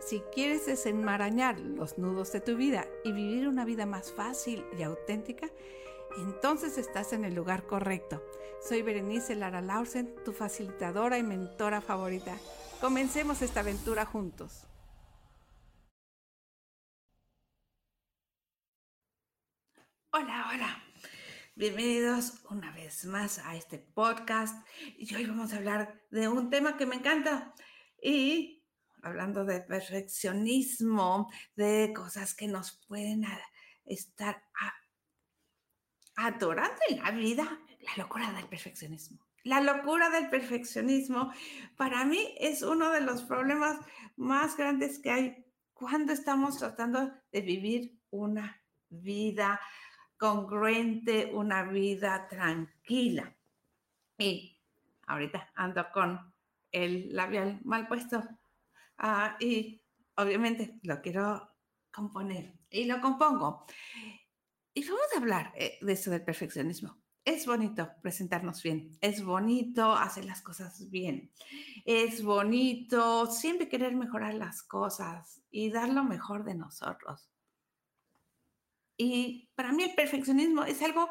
si quieres desenmarañar los nudos de tu vida y vivir una vida más fácil y auténtica, entonces estás en el lugar correcto. Soy Berenice Lara Lausen, tu facilitadora y mentora favorita. Comencemos esta aventura juntos. Hola, hola. Bienvenidos una vez más a este podcast y hoy vamos a hablar de un tema que me encanta y hablando de perfeccionismo, de cosas que nos pueden estar adorando en la vida, la locura del perfeccionismo. La locura del perfeccionismo para mí es uno de los problemas más grandes que hay cuando estamos tratando de vivir una vida congruente, una vida tranquila. Y ahorita ando con el labial mal puesto ah, y obviamente lo quiero componer y lo compongo. Y vamos a hablar eh, de eso del perfeccionismo. Es bonito presentarnos bien, es bonito hacer las cosas bien, es bonito siempre querer mejorar las cosas y dar lo mejor de nosotros. Y para mí el perfeccionismo es algo,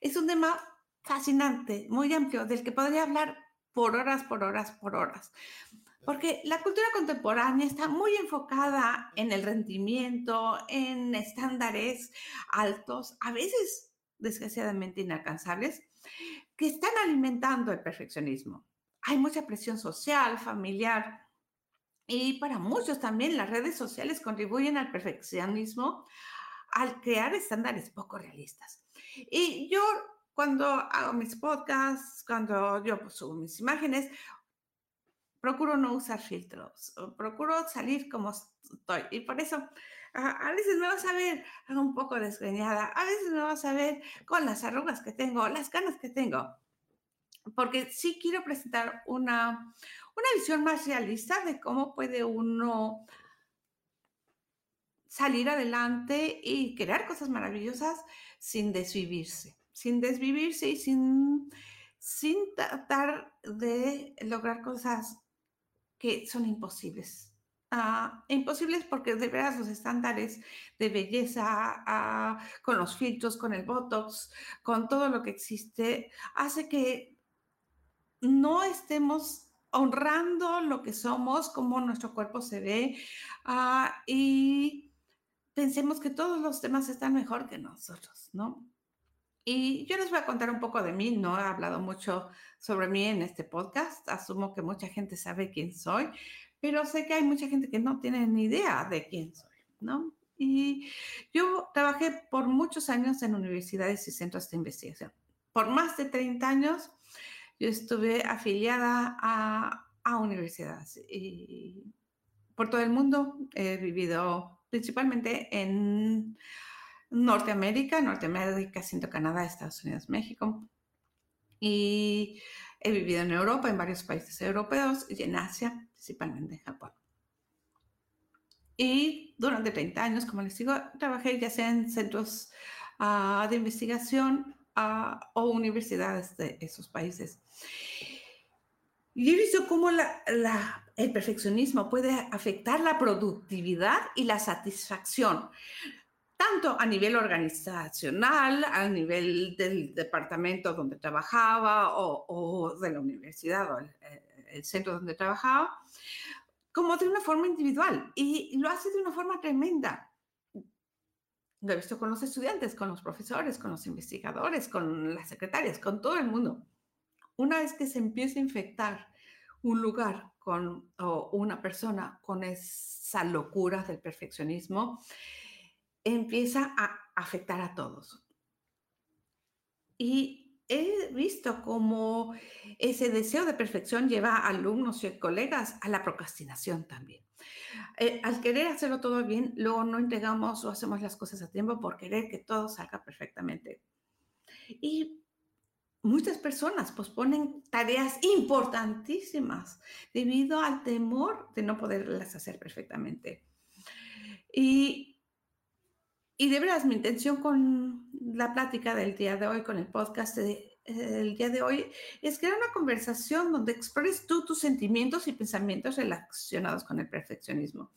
es un tema fascinante, muy amplio, del que podría hablar por horas, por horas, por horas. Porque la cultura contemporánea está muy enfocada en el rendimiento, en estándares altos, a veces desgraciadamente inalcanzables, que están alimentando el perfeccionismo. Hay mucha presión social, familiar, y para muchos también las redes sociales contribuyen al perfeccionismo al crear estándares poco realistas. Y yo cuando hago mis podcasts, cuando yo subo mis imágenes, procuro no usar filtros, procuro salir como estoy. Y por eso a, veces me vas a ver un poco desgreñada, a veces me vas a ver con las arrugas que tengo, las ganas que tengo. Porque sí quiero presentar una, una visión más realista de cómo puede uno salir adelante y crear cosas maravillosas sin desvivirse, sin desvivirse y sin, sin tratar de lograr cosas que son imposibles. Ah, imposibles porque de veras los estándares de belleza, ah, con los filtros, con el Botox, con todo lo que existe, hace que no estemos honrando lo que somos, cómo nuestro cuerpo se ve ah, y pensemos que todos los temas están mejor que nosotros, ¿no? Y yo les voy a contar un poco de mí, no he hablado mucho sobre mí en este podcast, asumo que mucha gente sabe quién soy, pero sé que hay mucha gente que no tiene ni idea de quién soy, ¿no? Y yo trabajé por muchos años en universidades y centros de investigación. Por más de 30 años yo estuve afiliada a, a universidades y por todo el mundo he vivido principalmente en Norteamérica, Norteamérica, siendo Canadá, Estados Unidos, México. Y he vivido en Europa, en varios países europeos y en Asia, principalmente en Japón. Y durante 30 años, como les digo, trabajé ya sea en centros ah, de investigación ah, o universidades de esos países. Y he visto cómo el perfeccionismo puede afectar la productividad y la satisfacción, tanto a nivel organizacional, a nivel del departamento donde trabajaba o, de la universidad o el, el, centro donde trabajaba, como de una forma individual. Y lo hace de una forma tremenda. lo he visto con los estudiantes, con los profesores, con los investigadores, con las secretarias, con todo el mundo. Una vez que se empieza a infectar un lugar con o una persona con esa locura del perfeccionismo, empieza a afectar a todos. Y he visto cómo ese deseo de perfección lleva a alumnos y colegas a la procrastinación también. Eh, al querer hacerlo todo bien, luego no entregamos o hacemos las cosas a tiempo por querer que todo salga perfectamente. Y muchas personas posponen tareas importantísimas debido al temor de no poderlas hacer perfectamente. Y, y de veras, mi intención con la plática del día de hoy, con el podcast de, el día de hoy es crear una conversación donde expreses tú tus sentimientos y pensamientos relacionados con el perfeccionismo.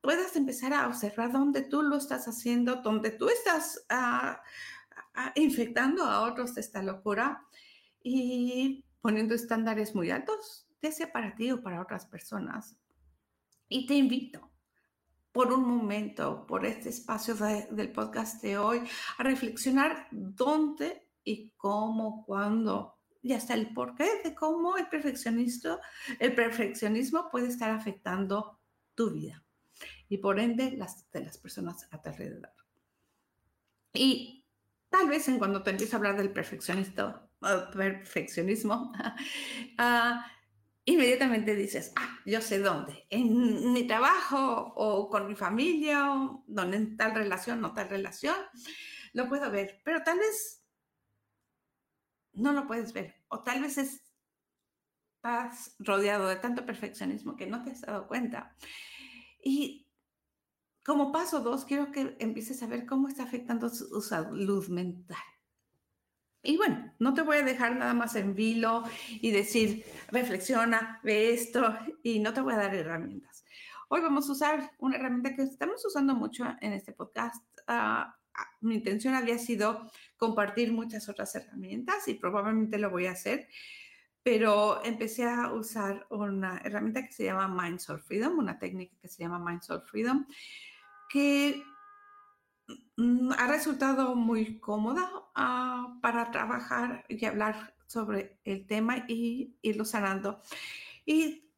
Puedas empezar a observar dónde tú lo estás haciendo, dónde tú estás ah, ah, infectando a otros de esta locura y poniendo estándares muy altos, ya sea para ti o para otras personas. Y te invito por un momento, por este espacio del podcast de hoy, a reflexionar dónde y cómo, cuándo, y hasta el porqué de cómo el perfeccionismo, el perfeccionismo puede estar afectando tu vida y por ende las de las personas a tu alrededor. Y tal vez en cuando te empiezo a hablar del perfeccionista, perfeccionismo, uh, inmediatamente dices, ah, yo sé dónde, en mi trabajo o con mi familia, o donde en tal relación o tal relación, lo puedo ver, pero tal vez no lo puedes ver. O tal vez estás rodeado de tanto perfeccionismo que no te has dado cuenta. Y como paso dos, quiero que empieces a ver cómo está afectando su salud mental. Y bueno, no te voy a dejar nada más en vilo y decir, reflexiona, ve esto, y no te voy a dar herramientas. Hoy vamos a usar una herramienta que estamos usando mucho en este podcast. Uh, mi intención había sido compartir muchas otras herramientas y probablemente lo voy a hacer, pero empecé a usar una herramienta que se llama Mind Freedom, una técnica que se llama Mind Freedom, que ha resultado muy cómoda ah, para trabajar y hablar sobre el tema y irlo sanando. Y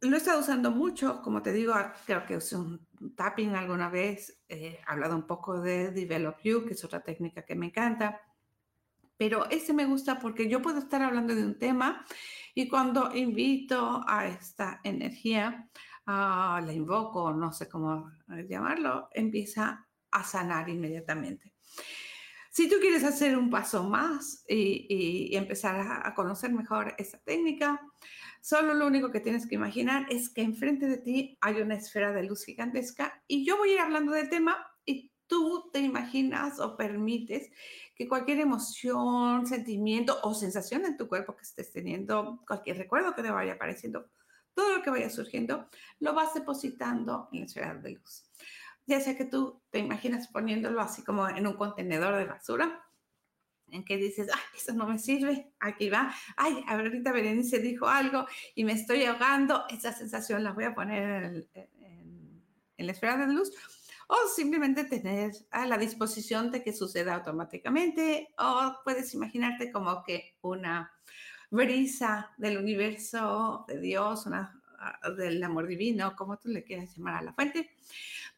lo he estado usando mucho, como te digo, ah, creo que usé un tapping alguna vez, he hablado un poco de Develop You, que es otra técnica que me encanta, pero ese me gusta porque yo puedo estar hablando de un tema y cuando invito a esta energía, uh, la invoco, no sé cómo llamarlo, empieza a sanar inmediatamente. Si tú quieres hacer un paso más y, empezar a, a conocer mejor esta técnica, Solo lo único que tienes que imaginar es que enfrente de ti hay una esfera de luz gigantesca y yo voy a ir hablando del tema y tú te imaginas o permites que cualquier emoción, sentimiento o sensación en tu cuerpo que estés teniendo, cualquier recuerdo que te vaya apareciendo, todo lo que vaya surgiendo, lo vas depositando en la esfera de luz. Ya sea que tú te imaginas poniéndolo así como en un contenedor de basura en que dices, ay, eso no me sirve, aquí va, ay, ahorita Berenice dijo algo y me estoy ahogando, esa sensación la voy a poner en, la esfera de luz, o simplemente tener a la disposición de que suceda automáticamente, o puedes imaginarte como que una brisa del universo, de Dios, una, ah, del amor divino, como tú le quieras llamar a la fuente,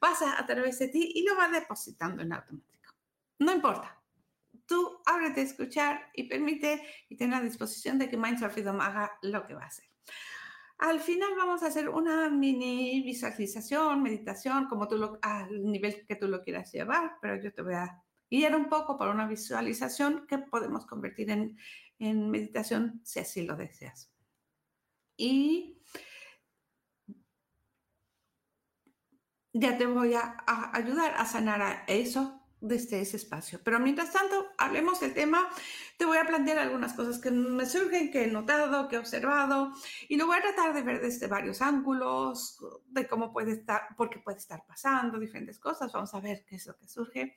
pasa a través de ti y lo va depositando en automático. No importa, tú ábrete a escuchar y permite y ten la disposición de que Mindful Freedom haga lo que va a hacer. Al final vamos a hacer una mini visualización, meditación, como tú lo, al nivel que tú lo quieras llevar, pero yo te voy a guiar un poco por una visualización que podemos convertir en, en meditación si así lo deseas. Y ya te voy a, a ayudar a sanar a eso desde ese espacio. Pero mientras tanto, hablemos del tema. Te voy a plantear algunas cosas que me surgen, que he notado, que he observado, y lo voy a tratar de ver desde varios ángulos, de cómo puede estar, porque puede estar pasando, diferentes cosas. Vamos a ver qué es lo que surge.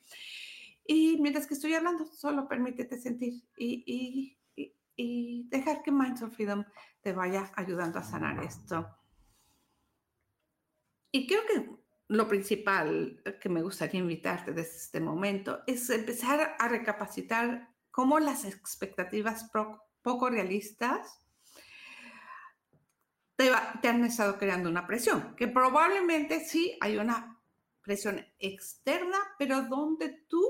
Y mientras que estoy hablando, solo permítete sentir y, y, y dejar que Minds of Freedom te vaya ayudando a sanar esto. Y creo que lo principal que me gustaría invitarte desde este momento es empezar a recapacitar cómo las expectativas poco realistas te, te, han estado creando una presión, que probablemente sí hay una presión externa, pero donde tú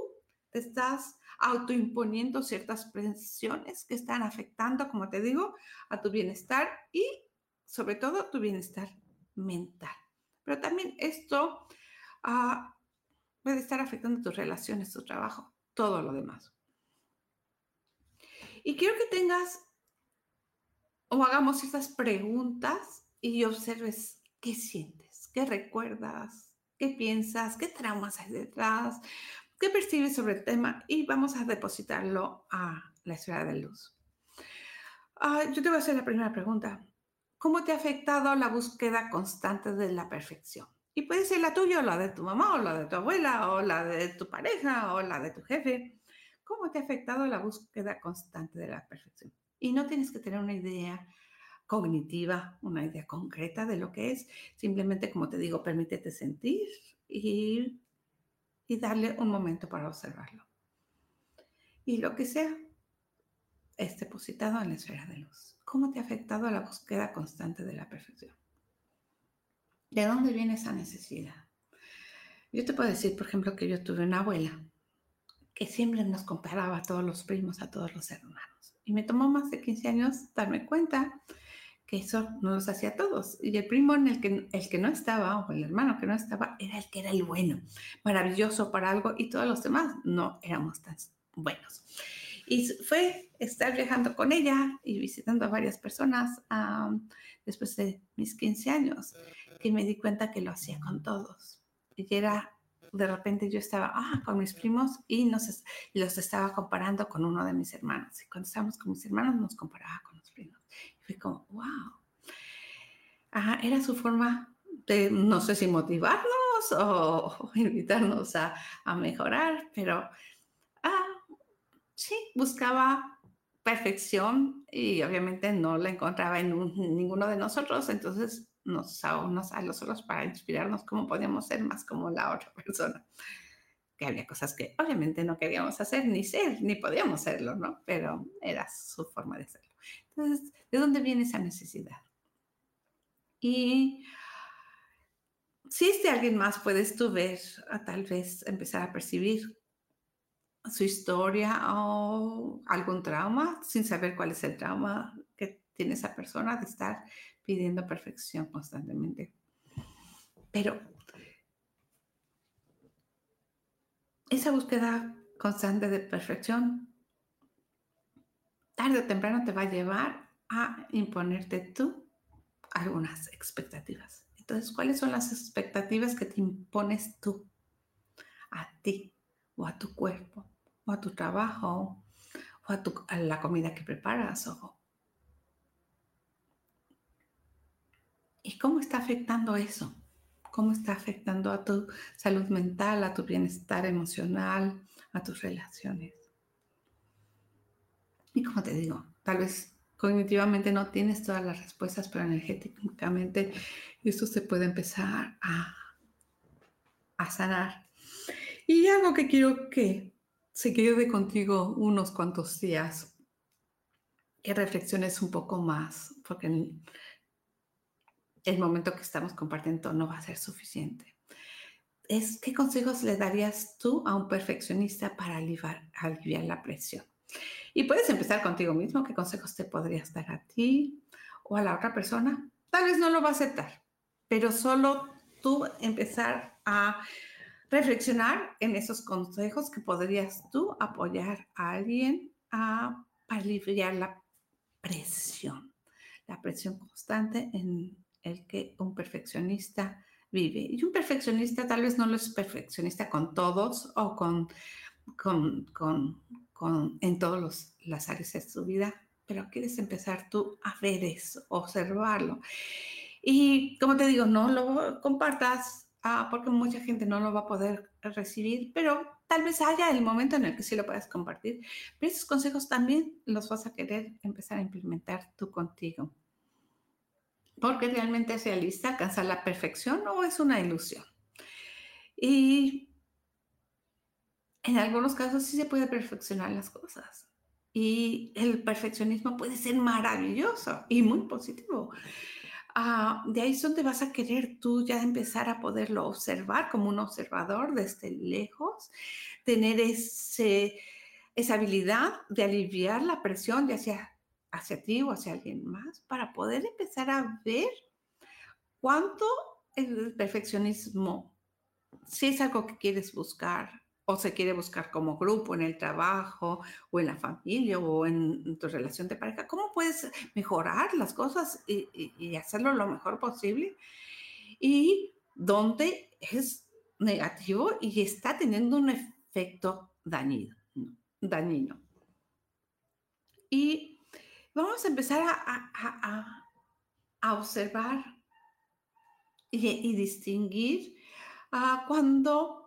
te estás autoimponiendo ciertas presiones que están afectando, como te digo, a tu bienestar y sobre todo tu bienestar mental. Pero también esto ah, puede estar afectando tus relaciones, tu trabajo, todo lo demás. Y quiero que tengas o hagamos estas preguntas y observes qué sientes, qué recuerdas, qué piensas, qué traumas hay detrás, qué percibes sobre el tema y vamos a depositarlo a la esfera de luz. Ah, yo te voy a hacer la primera pregunta. ¿Cómo te ha afectado la búsqueda constante de la perfección? Y puede ser la tuya o la de tu mamá o la de tu abuela o la de tu pareja o la de tu jefe. ¿Cómo te ha afectado la búsqueda constante de la perfección? Y no tienes que tener una idea cognitiva, una idea concreta de lo que es. Simplemente, como te digo, permítete sentir y, y darle un momento para observarlo. Y lo que sea, es depositado en la esfera de luz. ¿Cómo te ha afectado la búsqueda constante de la perfección? ¿De dónde viene esa necesidad? Yo te puedo decir, por ejemplo, que yo tuve una abuela que siempre nos comparaba a todos los primos, a todos los hermanos. Y me tomó más de 15 años darme cuenta que eso no los hacía todos. Y el primo en el que, el que no estaba, o el hermano que no estaba, era el que era el bueno, maravilloso para algo, y todos los demás no éramos tan buenos. Y fue estar viajando con ella y visitando a varias personas después de mis 15 años, que me di cuenta que lo hacía con todos. Y era, de repente yo estaba ah, con mis primos y nos, los estaba comparando con uno de mis hermanos. Y cuando estábamos con mis hermanos nos comparaba con los primos. Y fue como, wow. Ajá, era su forma de, no sé si motivarnos o, invitarnos a, a mejorar, pero sí, buscaba perfección y obviamente no la encontraba en ninguno de nosotros, entonces nos unos a los otros para inspirarnos cómo podíamos ser más como la otra persona. Que había cosas que obviamente no queríamos hacer, ni ser, ni podíamos serlo, ¿no? Pero era su forma de hacerlo. Entonces, ¿de dónde viene esa necesidad? Y si es de alguien más, puedes tú ver, a tal vez empezar a percibir su historia o algún trauma sin saber cuál es el trauma que tiene esa persona de estar pidiendo perfección constantemente. Pero esa búsqueda constante de perfección, tarde o temprano te va a llevar a imponerte tú algunas expectativas. Entonces, ¿cuáles son las expectativas que te impones tú a ti o a tu cuerpo? O a tu trabajo o a, la comida que preparas. ¿Y cómo está afectando eso? ¿Cómo está afectando a tu salud mental, a tu bienestar emocional, a tus relaciones? Y como te digo, tal vez cognitivamente no tienes todas las respuestas, pero energéticamente esto se puede empezar a, a sanar. Y algo que quiero que se quede contigo unos cuantos días, que reflexiones un poco más, porque el momento que estamos compartiendo no va a ser suficiente. Es, ¿Qué consejos le darías tú a un perfeccionista para aliviar, aliviar la presión? Y puedes empezar contigo mismo, ¿qué consejos te podrías dar a ti o a la otra persona? Tal vez no lo va a aceptar, pero solo tú empezar a reflexionar en esos consejos que podrías tú apoyar a alguien a, aliviar la presión, la presión constante en el que un perfeccionista vive. Y un perfeccionista tal vez no lo es perfeccionista con todos o con, con, con, con en todas las áreas de su vida, pero quieres empezar tú a ver eso, observarlo. Y como te digo, no lo compartas Ah, porque mucha gente no lo va a poder recibir, pero tal vez haya el momento en el que sí lo puedas compartir. Pero esos consejos también los vas a querer empezar a implementar tú contigo. Porque realmente es realista alcanzar la perfección o es una ilusión. Y en algunos casos sí se puede perfeccionar las cosas. Y el perfeccionismo puede ser maravilloso y muy positivo. Ah, de ahí es donde vas a querer tú ya empezar a poderlo observar como un observador desde lejos, tener ese, esa habilidad de aliviar la presión ya sea hacia ti o hacia alguien más para poder empezar a ver cuánto el perfeccionismo, si es algo que quieres buscar o se quiere buscar como grupo en el trabajo o en la familia o en tu relación de pareja, ¿cómo puedes mejorar las cosas y, hacerlo lo mejor posible? Y dónde es negativo y está teniendo un efecto dañino. dañino. Y vamos a empezar a, observar y, distinguir ah, cuando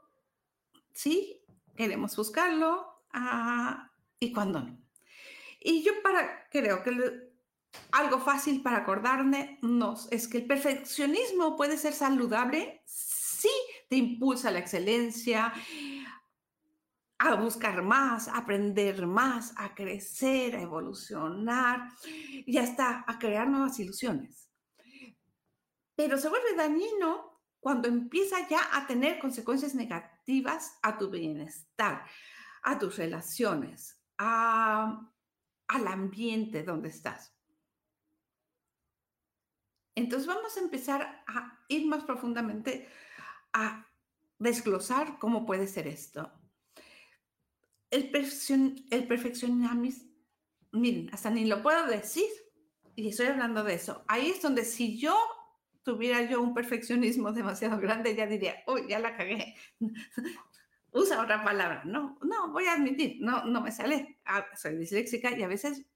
sí, queremos buscarlo ah, y cuando no. Y yo para, creo que algo fácil para acordarnos es que el perfeccionismo puede ser saludable si te impulsa la excelencia, a buscar más, a aprender más, a crecer, a evolucionar y hasta a crear nuevas ilusiones. Pero se vuelve dañino cuando empieza ya a tener consecuencias negativas a tu bienestar, a tus relaciones, al ambiente donde estás. Entonces vamos a empezar a ir más profundamente a desglosar cómo puede ser esto. El, el perfeccionismo, miren, hasta ni lo puedo decir, y estoy hablando de eso. Ahí es donde si yo tuviera yo un perfeccionismo demasiado grande, ya diría, uy, ya la cagué. Usa otra palabra. No, no, voy a admitir, no, no me sale. Soy disléxica y a veces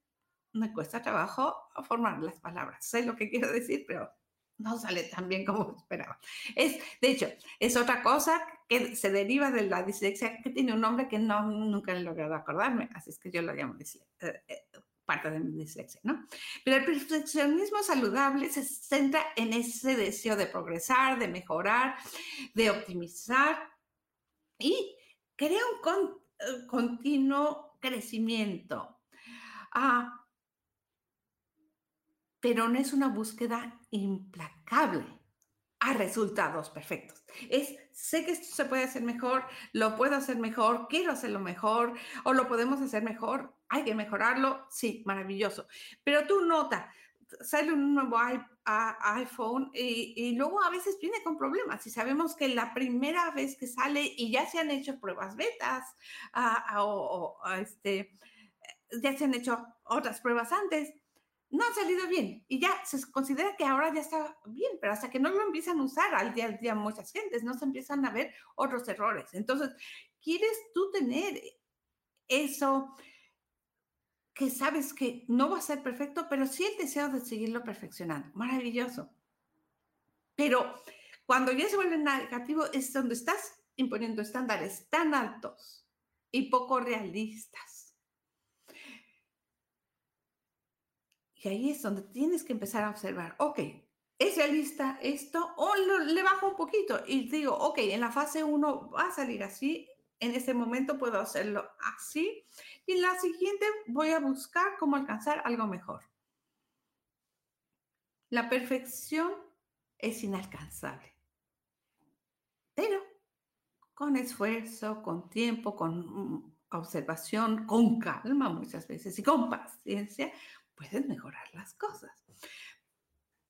me cuesta trabajo formar las palabras. Sé lo que quiero decir, pero no sale tan bien como esperaba. Es, de hecho, es otra cosa que se deriva de la dislexia, que tiene un nombre que no, nunca he logrado acordarme, así es que yo lo llamo dislexia. Eh, eh, parte de mi dislexia, ¿no? Pero el perfeccionismo saludable se centra en ese deseo de progresar, de mejorar, de optimizar y crea un eh, continuo crecimiento. Ah, pero no es una búsqueda implacable a resultados perfectos. Es, sé que esto se puede hacer mejor, lo puedo hacer mejor, quiero hacerlo mejor o lo podemos hacer mejor, hay que mejorarlo, sí, maravilloso. Pero tú nota, sale un nuevo iPhone y, luego a veces viene con problemas y sabemos que la primera vez que sale y ya se han hecho pruebas betas o, este, ya se han hecho otras pruebas antes, no ha salido bien y ya se considera que ahora ya está bien, pero hasta que no lo empiezan a usar al día a día muchas gentes, no se empiezan a ver otros errores. Entonces, ¿quieres tú tener eso que sabes que no va a ser perfecto, pero sí el deseo de seguirlo perfeccionando? Maravilloso. Pero cuando ya se vuelve negativo es donde estás imponiendo estándares tan altos y poco realistas Y ahí es donde tienes que empezar a observar, ok, ¿es realista esto? O le bajo un poquito y digo, ok, en la fase 1 va a salir así, en este momento puedo hacerlo así, y en la siguiente voy a buscar cómo alcanzar algo mejor. La perfección es inalcanzable, pero con esfuerzo, con tiempo, con mm, observación, con calma muchas veces y con paciencia, puedes mejorar las cosas.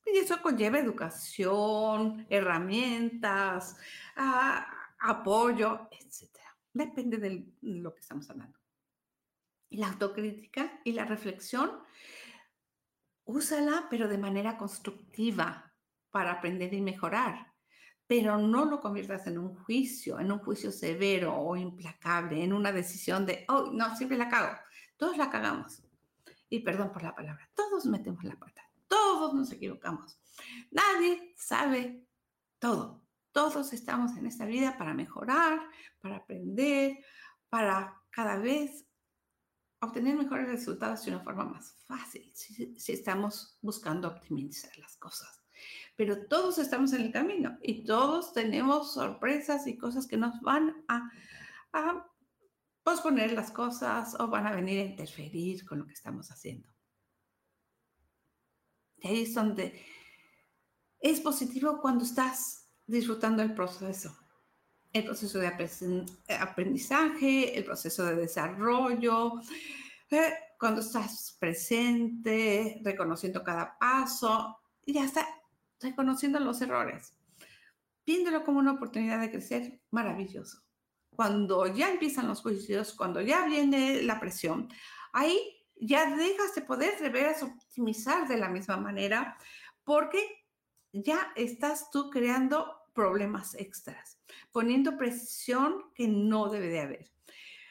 Y eso conlleva educación, herramientas, ah, apoyo, etc. Depende de lo que estamos hablando. La autocrítica y la reflexión, úsala, pero de manera constructiva para aprender y mejorar. Pero no lo conviertas en un juicio, en un juicio severo o implacable, en una decisión de, oh, no, siempre la cago. Todos la cagamos y perdón por la palabra, todos metemos la pata, todos nos equivocamos. Nadie sabe todo. Todos estamos en esta vida para mejorar, para aprender, para cada vez obtener mejores resultados de una forma más fácil, si, si estamos buscando optimizar las cosas. pero todos estamos en el camino y todos tenemos sorpresas y cosas que nos van a, a posponer las cosas o van a venir a interferir con lo que estamos haciendo. Y ahí es donde es positivo cuando estás disfrutando el proceso, el proceso de aprendizaje, el proceso de desarrollo, eh, cuando estás presente, reconociendo cada paso y hasta reconociendo los errores, viéndolo como una oportunidad de crecer, maravilloso. Cuando ya empiezan los juicios, cuando ya viene la presión, ahí ya dejas de poder de veras optimizar de la misma manera porque ya estás tú creando problemas extras, poniendo presión que no debe de haber.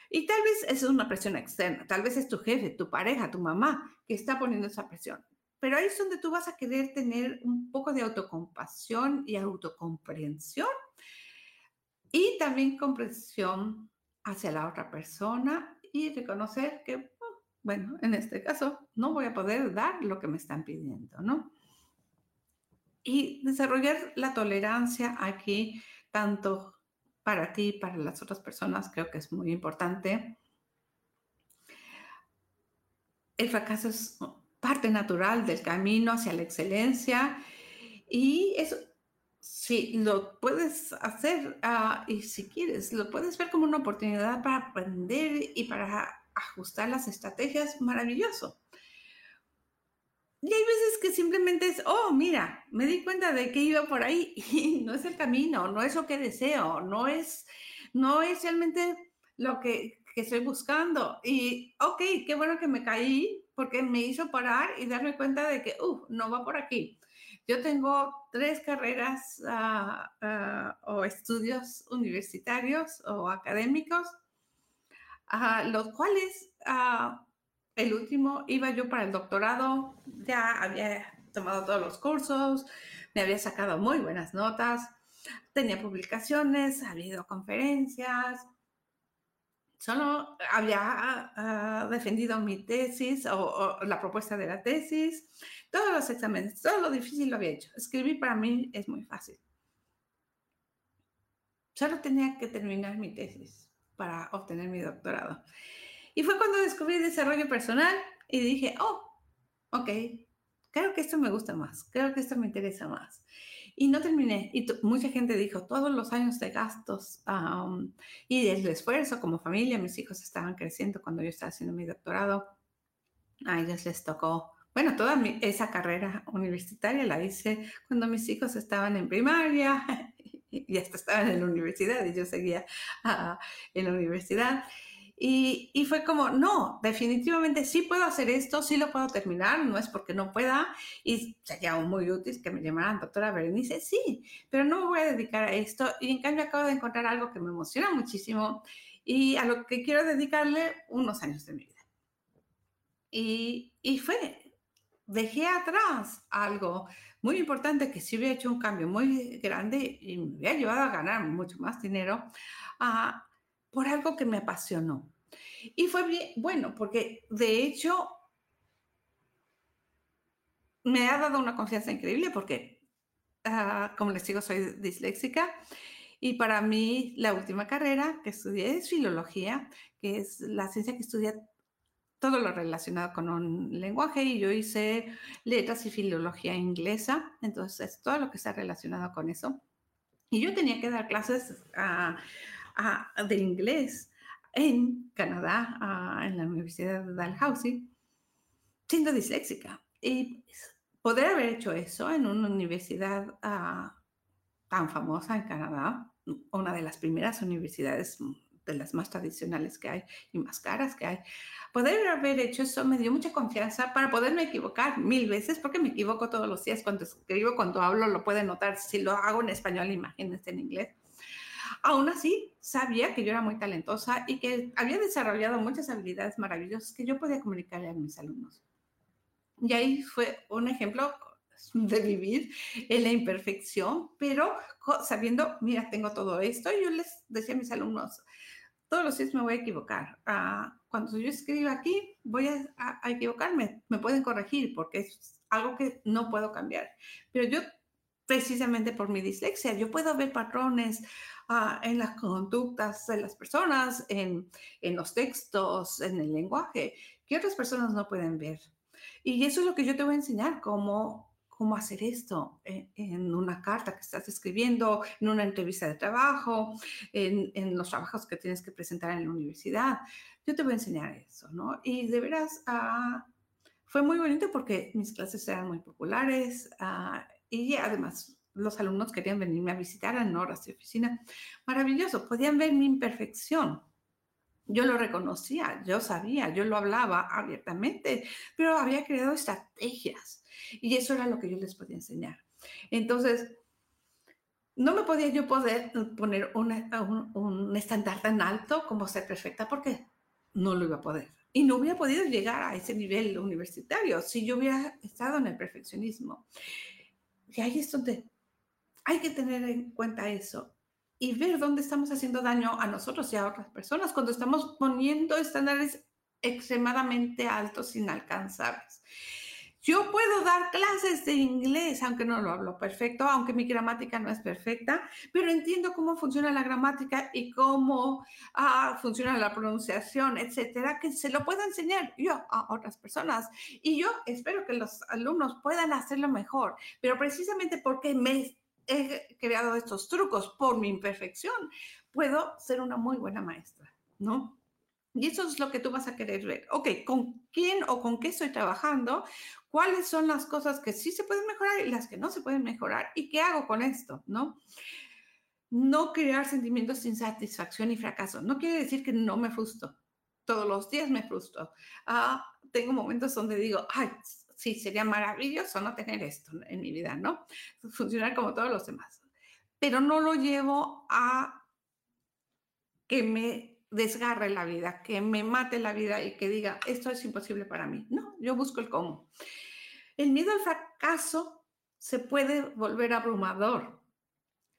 Y tal vez es una presión externa, tal vez es tu jefe, tu pareja, tu mamá que está poniendo esa presión. Pero ahí es donde tú vas a querer tener un poco de autocompasión y autocomprensión y también comprensión hacia la otra persona y reconocer que, oh, bueno, en este caso no voy a poder dar lo que me están pidiendo, ¿no? Y desarrollar la tolerancia aquí, tanto para ti para las otras personas, creo que es muy importante. El fracaso es parte natural del camino hacia la excelencia y eso, si lo puedes hacer uh, y si quieres, lo puedes ver como una oportunidad para aprender y para ajustar las estrategias, maravilloso. Y hay veces que simplemente es, oh, mira, me di cuenta de que iba por ahí y no es el camino, no es lo que deseo, no es, no es realmente lo que, que estoy buscando. Y, ok, qué bueno que me caí porque me hizo parar y darme cuenta de que, uh, no va por aquí. Yo tengo tres carreras uh, uh, o estudios universitarios o académicos, uh, los cuales el último iba yo para el doctorado, ya había tomado todos los cursos, me había sacado muy buenas notas, tenía publicaciones, había ido a conferencias, solo había uh, defendido mi tesis o, o, la propuesta de la tesis, todos los exámenes, todo lo difícil lo había hecho. Escribir para mí es muy fácil. Solo tenía que terminar mi tesis para obtener mi doctorado. Y fue cuando descubrí desarrollo personal y dije, oh, ok, creo que esto me gusta más, creo que esto me interesa más. Y no terminé. Y mucha gente dijo, todos los años de gastos um, y el esfuerzo como familia, mis hijos estaban creciendo cuando yo estaba haciendo mi doctorado, a ellos les tocó, bueno, toda esa carrera universitaria la hice cuando mis hijos estaban en primaria y hasta estaban en la universidad y yo seguía uh, en la universidad. Y, fue como, no, definitivamente sí puedo hacer esto, sí lo puedo terminar, no es porque no pueda. Y sería muy útil que me llamaran doctora Berenice, sí, pero no me voy a dedicar a esto. Y en cambio acabo de encontrar algo que me emociona muchísimo y a lo que quiero dedicarle unos años de mi vida. Y, y fue, dejé atrás algo muy importante que sí hubiera hecho un cambio muy grande y me hubiera llevado a ganar mucho más dinero. a por algo que me apasionó. Y fue bueno, porque de hecho me ha dado una confianza increíble porque, uh, como les digo, soy disléxica y para mí la última carrera que estudié es filología, que es la ciencia que estudia todo lo relacionado con un lenguaje y yo hice letras y filología inglesa, entonces todo lo que está relacionado con eso. Y yo tenía que dar clases a de inglés en Canadá, en la Universidad de Dalhousie, siendo disléxica. Y poder haber hecho eso en una universidad ah, tan famosa en Canadá, una de las primeras universidades de las más tradicionales que hay y más caras que hay. Poder haber hecho eso me dio mucha confianza para poderme equivocar mil veces, porque me equivoco todos los días cuando escribo, cuando hablo, lo pueden notar. Si lo hago en español, imagínense en inglés. Aún así, sabía que yo era muy talentosa y que había desarrollado muchas habilidades maravillosas que yo podía comunicarle a mis alumnos. Y ahí fue un ejemplo de vivir en la imperfección, pero sabiendo, mira, tengo todo esto, yo les decía a mis alumnos, todos los días me voy a equivocar. Ah, cuando yo escribo aquí, voy a, a, equivocarme, me pueden corregir porque es algo que no puedo cambiar. Pero yo precisamente por mi dislexia. Yo puedo ver patrones ah, en las conductas de las personas, en, en los textos, en el lenguaje, que otras personas no pueden ver. Y eso es lo que yo te voy a enseñar, cómo cómo hacer esto en, una carta que estás escribiendo, en una entrevista de trabajo, en, los trabajos que tienes que presentar en la universidad. Yo te voy a enseñar eso, ¿no? Y de veras, ah, fue muy bonito porque mis clases eran muy populares ah, y además los alumnos querían venirme a visitar en horas de oficina. Maravilloso, podían ver mi imperfección. Yo lo reconocía, yo sabía, yo lo hablaba abiertamente, pero había creado estrategias y eso era lo que yo les podía enseñar. Entonces, no me podía yo poder poner un, un estándar tan alto como ser perfecta porque no lo iba a poder. Y no hubiera podido llegar a ese nivel universitario si yo hubiera estado en el perfeccionismo. Y ahí es donde hay que tener en cuenta eso y ver dónde estamos haciendo daño a nosotros y a otras personas cuando estamos poniendo estándares extremadamente altos, inalcanzables. Yo puedo dar clases de inglés, aunque no lo hablo perfecto, aunque mi gramática no es perfecta, pero entiendo cómo funciona la gramática y cómo ah, funciona la pronunciación, etcétera, que se lo puedo enseñar yo a otras personas. Y yo espero que los alumnos puedan hacerlo mejor, pero precisamente porque me he creado estos trucos por mi imperfección, puedo ser una muy buena maestra, ¿no? Y eso es lo que tú vas a querer ver. Ok, ¿con quién o con qué estoy trabajando? ¿Cuáles son las cosas que sí se pueden mejorar y las que no se pueden mejorar? ¿Y qué hago con esto? ¿No? No crear sentimientos de insatisfacción y fracaso. No quiere decir que no me frustro. Todos los días me frustro. Ah, tengo momentos donde digo, ay, sí, sería maravilloso no tener esto en mi vida, ¿no? Funcionar como todos los demás. Pero no lo llevo a que me desgarre la vida, que me mate la vida y que diga, esto es imposible para mí. No, yo busco el cómo. El miedo al fracaso se puede volver abrumador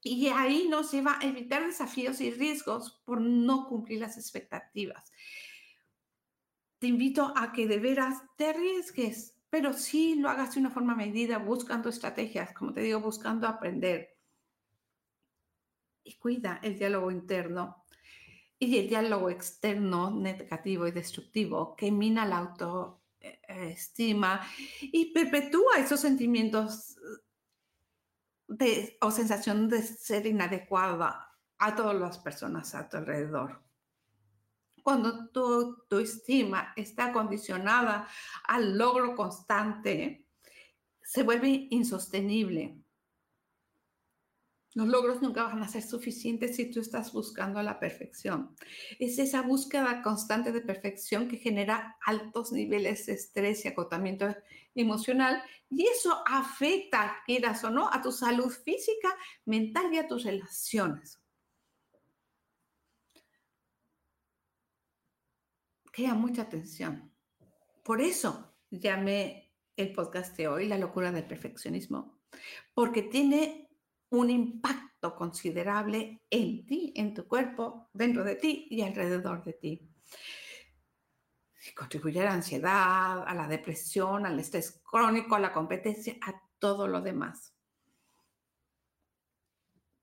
y ahí nos lleva a evitar desafíos y riesgos por no cumplir las expectativas. Te invito a que de veras te arriesgues, pero sí lo hagas de una forma medida, buscando estrategias, como te digo, buscando aprender. Y cuida el diálogo interno y el diálogo externo negativo y destructivo que mina la autoestima y perpetúa esos sentimientos o sensación de ser inadecuada a todas las personas a tu alrededor. Cuando tu, tu estima está condicionada al logro constante, se vuelve insostenible los logros nunca van a ser suficientes si tú estás buscando la perfección. Es esa búsqueda constante de perfección que genera altos niveles de estrés y agotamiento emocional y eso afecta, quieras o no, a tu salud física, mental y a tus relaciones. Queda mucha atención. Por eso llamé el podcast de hoy La locura del perfeccionismo, porque tiene un impacto considerable en ti, en tu cuerpo, dentro de ti y alrededor de ti. Contribuye a la ansiedad, a la depresión, al estrés crónico, a la competencia, a todo lo demás.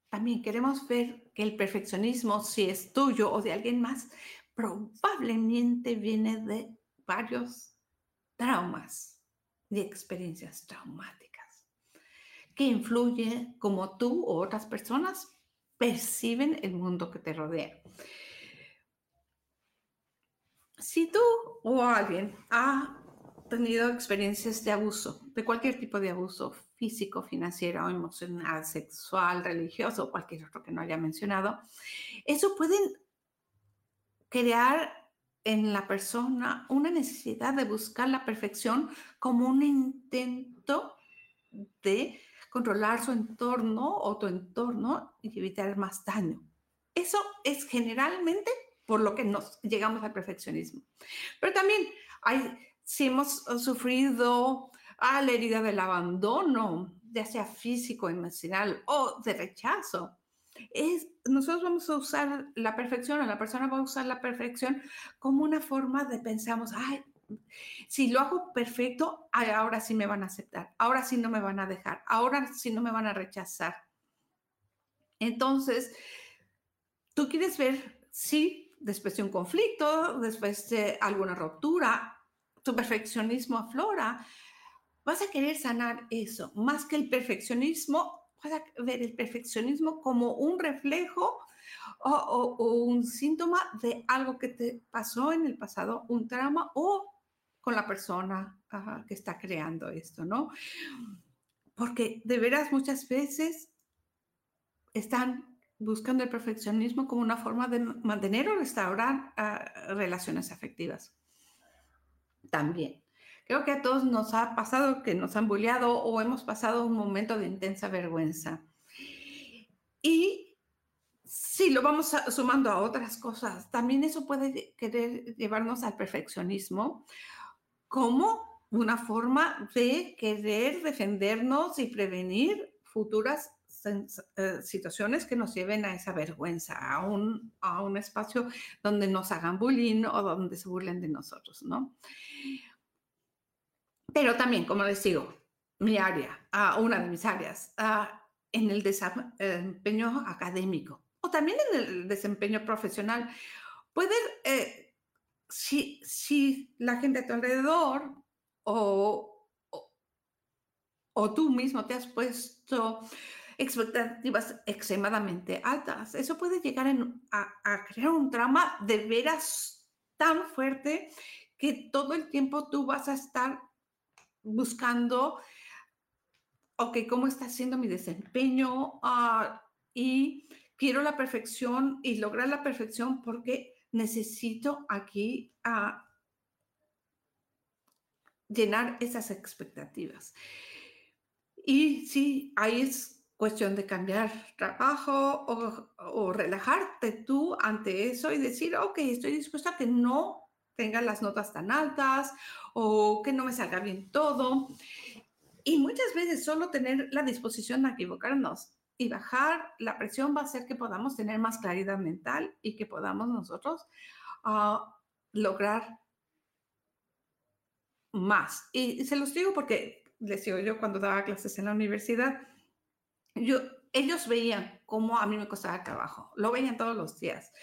También queremos ver que el perfeccionismo, si es tuyo o de alguien más, probablemente viene de varios traumas y experiencias traumáticas que influye como tú o otras personas perciben el mundo que te rodea. Si tú o alguien ha tenido experiencias de abuso, de cualquier tipo de abuso físico, financiero, emocional, sexual, religioso cualquier otro que no haya mencionado, eso puede crear en la persona una necesidad de buscar la perfección como un intento de controlar su entorno o tu entorno y evitar más daño. Eso es generalmente por lo que nos llegamos al perfeccionismo. Pero también hay, si hemos sufrido a la herida del abandono, ya sea físico, emocional o de rechazo, es, nosotros vamos a usar la perfección o la persona va a usar la perfección como una forma de pensamos, ay, si lo hago perfecto, ahora sí me van a aceptar, ahora sí no me van a dejar, ahora sí no me van a rechazar. Entonces, tú quieres ver si después de un conflicto, después de alguna ruptura, tu perfeccionismo aflora, vas a querer sanar eso, más que el perfeccionismo, vas a ver el perfeccionismo como un reflejo o, un síntoma de algo que te pasó en el pasado, un trauma o con la persona que está creando esto, ¿no? Porque de veras muchas veces están buscando el perfeccionismo como una forma de mantener o restaurar ah, relaciones afectivas. También. Creo que a todos nos ha pasado que nos han bulleado o hemos pasado un momento de intensa vergüenza. Y si lo vamos sumando a otras cosas, también eso puede querer llevarnos al perfeccionismo como una forma de querer defendernos y prevenir futuras eh, situaciones que nos lleven a esa vergüenza, a un, a un espacio donde nos hagan bullying o donde se burlen de nosotros, ¿no? Pero también, como les digo, mi área, una de mis áreas, en el desempeño académico o también en el desempeño profesional, puede, eh, si, si, la gente a tu alrededor o, o, tú mismo te has puesto expectativas extremadamente altas, eso puede llegar a, a crear un trama de veras tan fuerte que todo el tiempo tú vas a estar buscando, ok, ¿cómo está siendo mi desempeño? Ah, y quiero la perfección y lograr la perfección porque necesito aquí ah, llenar esas expectativas. Y sí, ahí es cuestión de cambiar trabajo o, o, relajarte tú ante eso y decir, ok, estoy dispuesta a que no tenga las notas tan altas o que no me salga bien todo. Y muchas veces solo tener la disposición a equivocarnos y bajar la presión va a hacer que podamos tener más claridad mental y que podamos nosotros ah, lograr más. Y, se los digo porque les digo yo cuando daba clases en la universidad, yo, ellos veían cómo a mí me costaba trabajo, lo veían todos los días.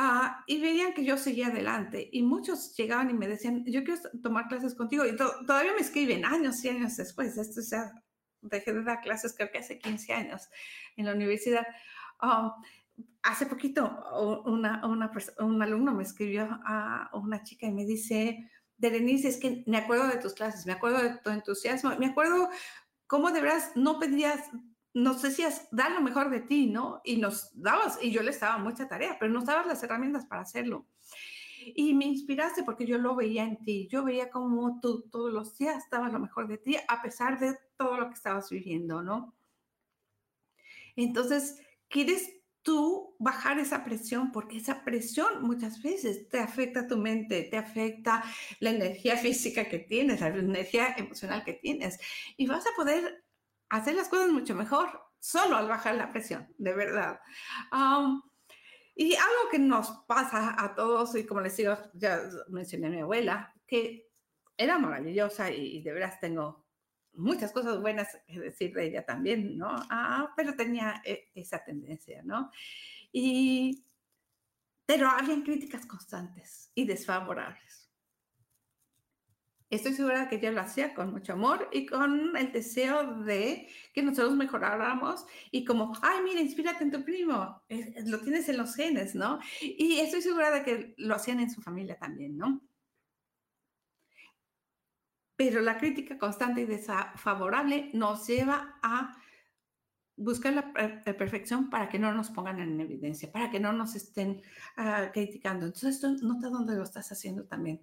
Ah, y veían que yo seguía adelante. Y muchos llegaban y me decían, yo quiero tomar clases contigo. Y todavía me escriben años y años después. Esto ya dejé de dar clases creo que hace 15 años en la universidad. Ah, hace poquito una, una, un alumno me escribió a una chica y me dice, Berenice, es que me acuerdo de tus clases, me acuerdo de tu entusiasmo, me acuerdo cómo de veras no pedías nos decías, da lo mejor de ti, ¿no? Y nos dabas, y yo le daba mucha tarea, pero nos dabas las herramientas para hacerlo. Y me inspiraste porque yo lo veía en ti, yo veía cómo tú todos los días dabas lo mejor de ti, a pesar de todo lo que estabas viviendo, ¿no? Entonces, ¿quieres tú bajar esa presión? Porque esa presión muchas veces te afecta a tu mente, te afecta la energía física que tienes, la energía emocional que tienes, y vas a poder hacer las cosas mucho mejor solo al bajar la presión, de verdad. y algo que nos pasa a todos, y como les digo, ya mencioné a mi abuela, que era maravillosa y, de veras tengo muchas cosas buenas que decir de ella también, ¿no? Ah, pero tenía e, esa tendencia, ¿no? Y, pero habían críticas constantes y desfavorables. Estoy segura que ella lo hacía con mucho amor y con el deseo de que nosotros mejoráramos y como, ay, mira, inspírate en tu primo, lo tienes en los genes, ¿no? Y estoy segura de que lo hacían en su familia también, ¿no? Pero la crítica constante y desfavorable nos lleva a buscar la, perfección para que no nos pongan en evidencia, para que no nos estén ah, criticando. Entonces, esto nota dónde lo estás haciendo también.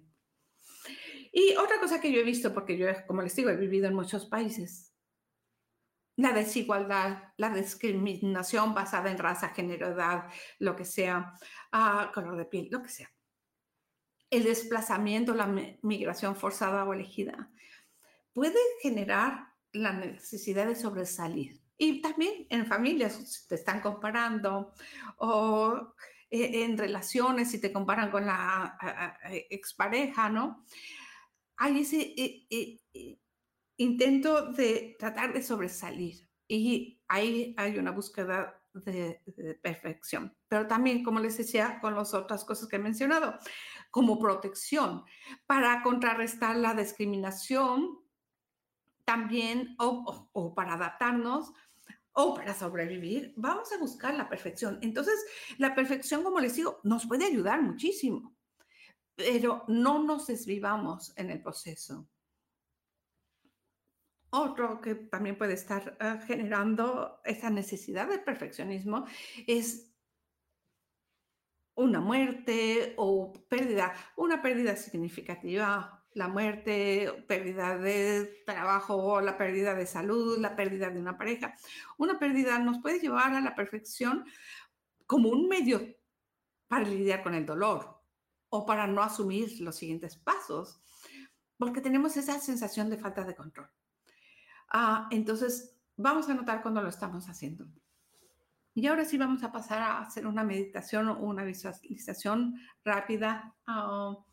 Y otra cosa que yo he visto, porque yo, como les digo, he vivido en muchos países, la desigualdad, la discriminación basada en raza, género, edad, lo que sea, uh, color de piel, lo que sea. El desplazamiento, la migración forzada o elegida, puede generar la necesidad de sobresalir. Y también en familias, si te están comparando o eh, en relaciones, si te comparan con la expareja, ¿no? Hay ese eh, eh, eh, intento de tratar de sobresalir y ahí hay una búsqueda de, de, perfección. Pero también, como les decía, con las otras cosas que he mencionado, como protección, para contrarrestar la discriminación, también, o, o, para adaptarnos, o para sobrevivir, vamos a buscar la perfección. Entonces, la perfección, como les digo, nos puede ayudar muchísimo, pero no nos desvivamos en el proceso. Otro que también puede estar uh, generando esa necesidad de perfeccionismo es una muerte o pérdida, una pérdida significativa, la muerte, pérdida de trabajo, la pérdida de salud, la pérdida de una pareja. Una pérdida nos puede llevar a la perfección como un medio para lidiar con el dolor o para no asumir los siguientes pasos, porque tenemos esa sensación de falta de control. Ah, entonces, vamos a notar cuando lo estamos haciendo. Y ahora sí vamos a pasar a hacer una meditación o una visualización rápida. Uh,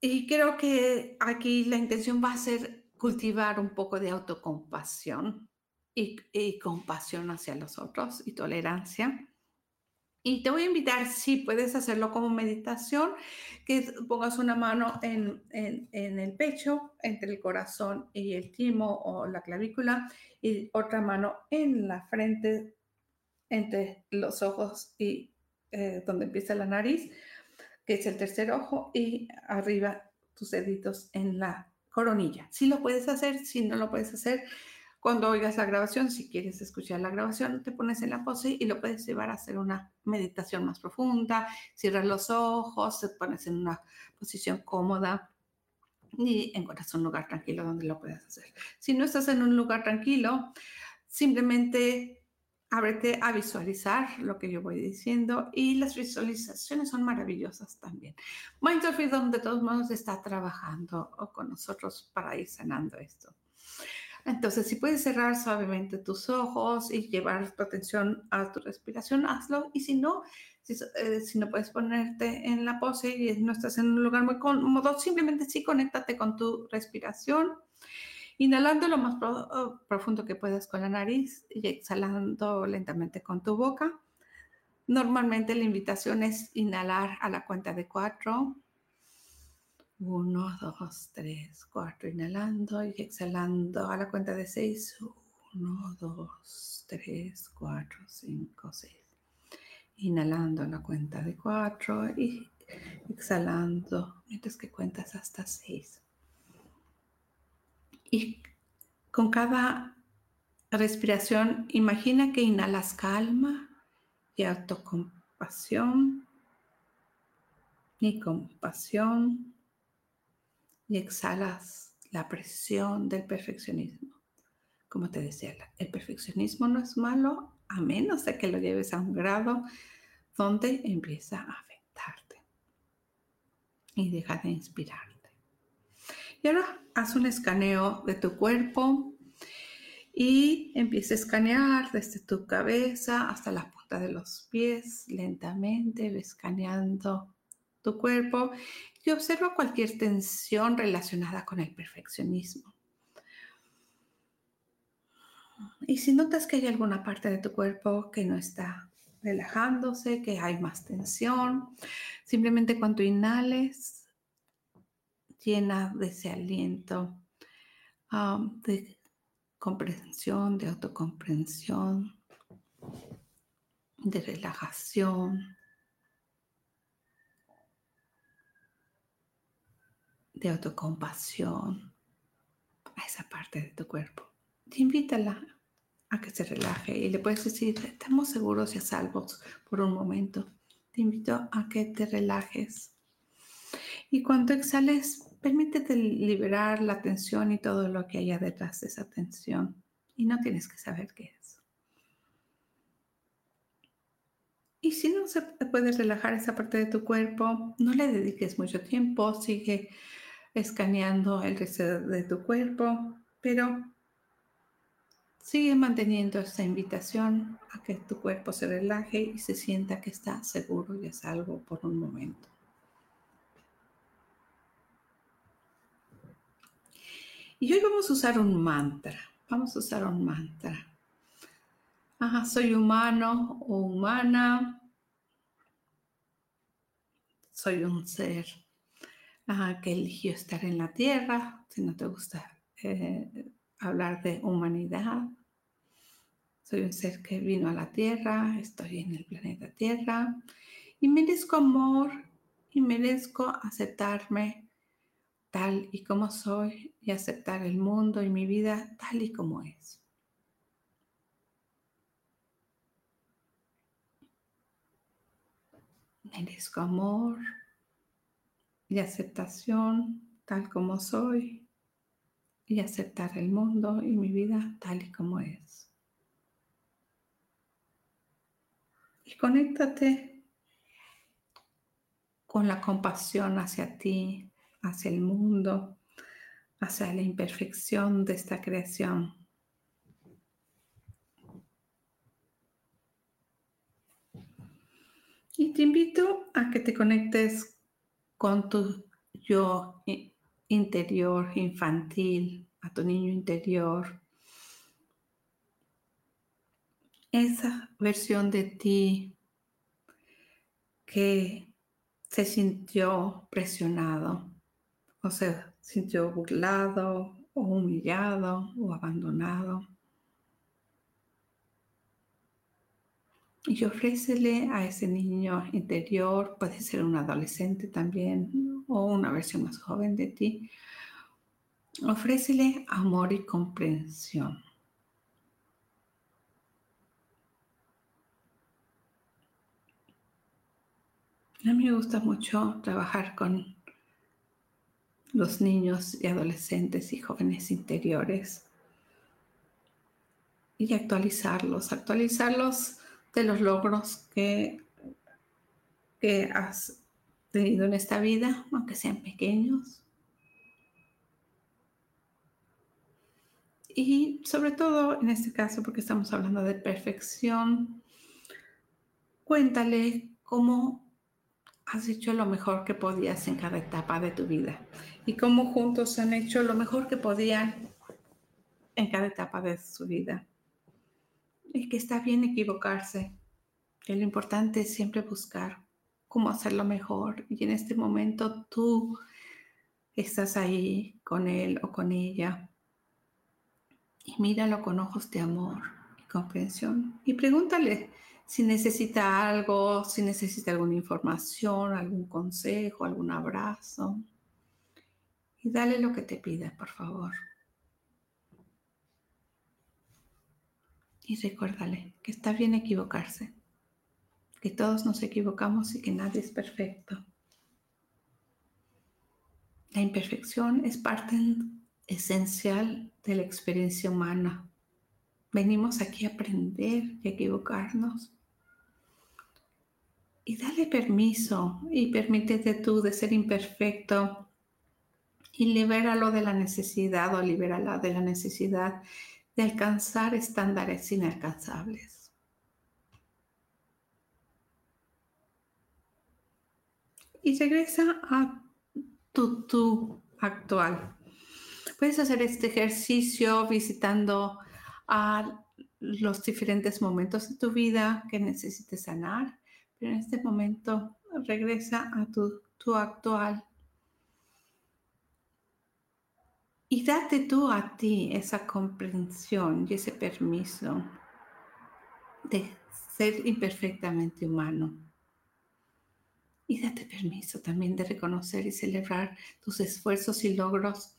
y creo que aquí la intención va a ser cultivar un poco de autocompasión y, y compasión hacia los otros y tolerancia. Y te voy a invitar, si puedes hacerlo como meditación, que pongas una mano en, el pecho, entre el corazón y el timo o la clavícula, y otra mano en la frente, entre los ojos y eh, donde empieza la nariz, que es el tercer ojo, y arriba tus deditos en la coronilla. Si lo puedes hacer, si no lo puedes hacer, cuando oigas la grabación, si quieres escuchar la grabación, te pones en la pose y lo puedes llevar a hacer una meditación más profunda. Cierras los ojos, te pones en una posición cómoda y encuentras un lugar tranquilo donde lo puedas hacer. Si no estás en un lugar tranquilo, simplemente ábrete a visualizar lo que yo voy diciendo y las visualizaciones son maravillosas también. Mindful Freedom de todos modos está trabajando con nosotros para ir sanando esto. Entonces, si puedes cerrar suavemente tus ojos y llevar tu atención a tu respiración, hazlo. Y si no, si, eh, si, no puedes ponerte en la pose y no estás en un lugar muy cómodo, simplemente sí conéctate con tu respiración, inhalando lo más pro, profundo que puedas con la nariz y exhalando lentamente con tu boca. Normalmente la invitación es inhalar a la cuenta de cuatro. Uno, dos, tres, cuatro, inhalando y exhalando a la cuenta de seis. Uno, dos, tres, cuatro, cinco, seis. Inhalando a la cuenta de cuatro y exhalando mientras que cuentas hasta seis. Y con cada respiración, imagina que inhalas calma y autocompasión y compasión y exhalas la presión del perfeccionismo. Como te decía, el perfeccionismo no es malo a menos de que lo lleves a un grado donde empieza a afectarte y deja de inspirarte. Y ahora haz un escaneo de tu cuerpo y empieza a escanear desde tu cabeza hasta la punta de los pies, lentamente, escaneando tu cuerpo observa cualquier tensión relacionada con el perfeccionismo. Y si notas que hay alguna parte de tu cuerpo que no está relajándose, que hay más tensión, simplemente cuando inhales, llena de ese aliento um, de comprensión, de autocomprensión, de relajación, de autocompasión a esa parte de tu cuerpo. Te invítala a que se relaje y le puedes decir, estamos seguros y a salvos por un momento. Te invito a que te relajes. Y cuando exhales, permítete liberar la tensión y todo lo que haya detrás de esa tensión. Y no tienes que saber qué es. Y si no se puede relajar esa parte de tu cuerpo, no le dediques mucho tiempo, sigue escaneando el resto de tu cuerpo, pero sigue manteniendo esta invitación a que tu cuerpo se relaje y se sienta que está seguro y a salvo por un momento. Y hoy vamos a usar un mantra. Vamos a usar un mantra. Soy humano o humana. Soy un ser que eligió estar en la tierra. Si no te gusta eh, hablar de humanidad, soy un ser que vino a la tierra, estoy en el planeta Tierra y merezco amor y merezco aceptarme tal y como soy y aceptar el mundo y mi vida tal y como es. Merezco amor y aceptación tal como soy y aceptar el mundo y mi vida tal y como es. Y conéctate con la compasión hacia ti, hacia el mundo, hacia la imperfección de esta creación. Y te invito a que te conectes con tu yo interior, infantil, a tu niño interior. Esa versión de ti que se sintió presionado o se sintió burlado o humillado o abandonado. Y ofrécele a ese niño interior, puede ser un adolescente también o una versión más joven de ti, ofrécele amor y comprensión. A mí me gusta mucho trabajar con los niños y adolescentes y jóvenes interiores y actualizarlos, actualizarlos de los logros que, que has tenido en esta vida, aunque sean pequeños. Y sobre todo en este caso, porque estamos hablando de perfección, cuéntale cómo has hecho lo mejor que podías en cada etapa de tu vida y cómo juntos han hecho lo mejor que podían en cada etapa de su vida. Y que está bien equivocarse, lo importante es siempre buscar cómo hacerlo mejor. Y en este momento tú estás ahí con él o con ella. Y míralo con ojos de amor y comprensión. Y pregúntale si necesita algo, si necesita alguna información, algún consejo, algún abrazo. Y dale lo que te pida, por favor. Y recuérdale que está bien equivocarse, que todos nos equivocamos y que nadie es perfecto. La imperfección es parte esencial de la experiencia humana. Venimos aquí a aprender y a equivocarnos y dale permiso y permítete tú de ser imperfecto y libéralo de la necesidad o libérala de la necesidad de alcanzar estándares inalcanzables. Y regresa a tu tú actual. Puedes hacer este ejercicio visitando a los diferentes momentos de tu vida que necesites sanar pero en este momento regresa a tu, tu actual. Y date tú a ti esa comprensión y ese permiso de ser imperfectamente humano. Y date permiso también de reconocer y celebrar tus esfuerzos y logros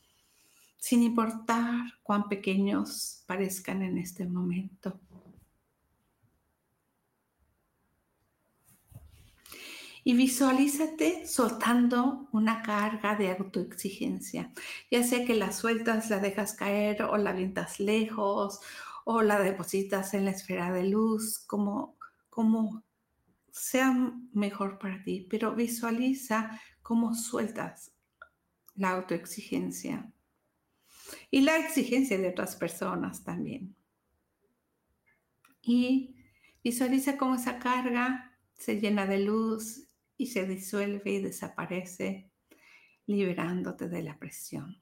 sin importar cuán pequeños parezcan en este momento. Y visualízate soltando una carga de autoexigencia, ya sea que la sueltas, la dejas caer o la avientas lejos o la depositas en la esfera de luz, como, como sea mejor para ti, pero visualiza cómo sueltas la autoexigencia y la exigencia de otras personas también. Y visualiza cómo esa carga se llena de luz y se disuelve y desaparece, liberándote de la presión.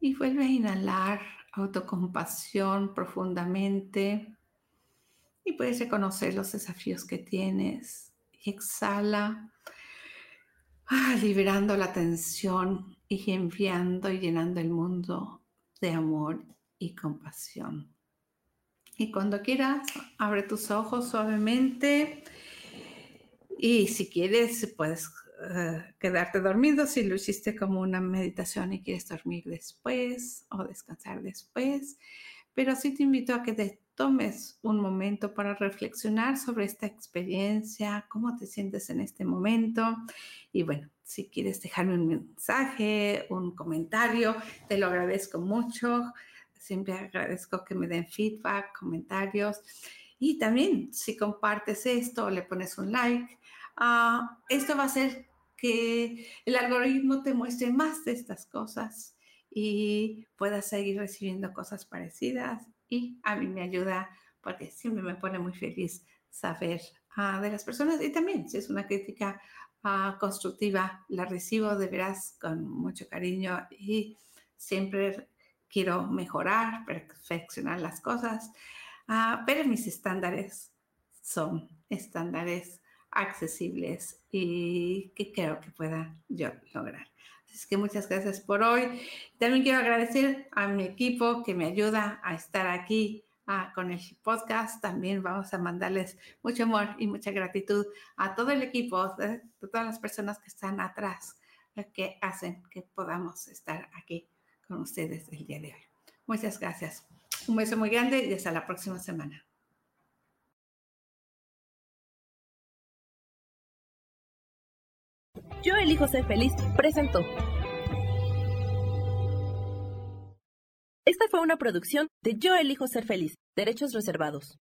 Y vuelve a inhalar autocompasión profundamente. Y puedes reconocer los desafíos que tienes. Y exhala, ah, liberando la tensión y enviando y llenando el mundo de amor y compasión. Y cuando quieras, abre tus ojos suavemente. Y si quieres, puedes eh, quedarte dormido si lo hiciste como una meditación y quieres dormir después o descansar después. Pero sí te invito a que te tomes un momento para reflexionar sobre esta experiencia, cómo te sientes en este momento. Y bueno, si quieres dejarme un mensaje, un comentario, te lo agradezco mucho. Siempre agradezco que me den feedback, comentarios. Y también si compartes esto, le pones un like, uh, esto va a hacer que el algoritmo te muestre más de estas cosas y puedas seguir recibiendo cosas parecidas. Y a mí me ayuda porque siempre me pone muy feliz saber uh, de las personas. Y también si es una crítica uh, constructiva, la recibo de veras con mucho cariño y siempre quiero mejorar, perfeccionar las cosas, uh, pero mis estándares son estándares accesibles y que creo que pueda yo lograr. Así que muchas gracias por hoy. También quiero agradecer a mi equipo que me ayuda a estar aquí uh, con el podcast. También vamos a mandarles mucho amor y mucha gratitud a todo el equipo, de todas las personas que están atrás, que hacen que podamos estar aquí con ustedes el día de hoy. Muchas gracias. Un beso muy grande y hasta la próxima semana. Yo elijo ser feliz presentó. Esta fue una producción de Yo elijo ser feliz, derechos reservados.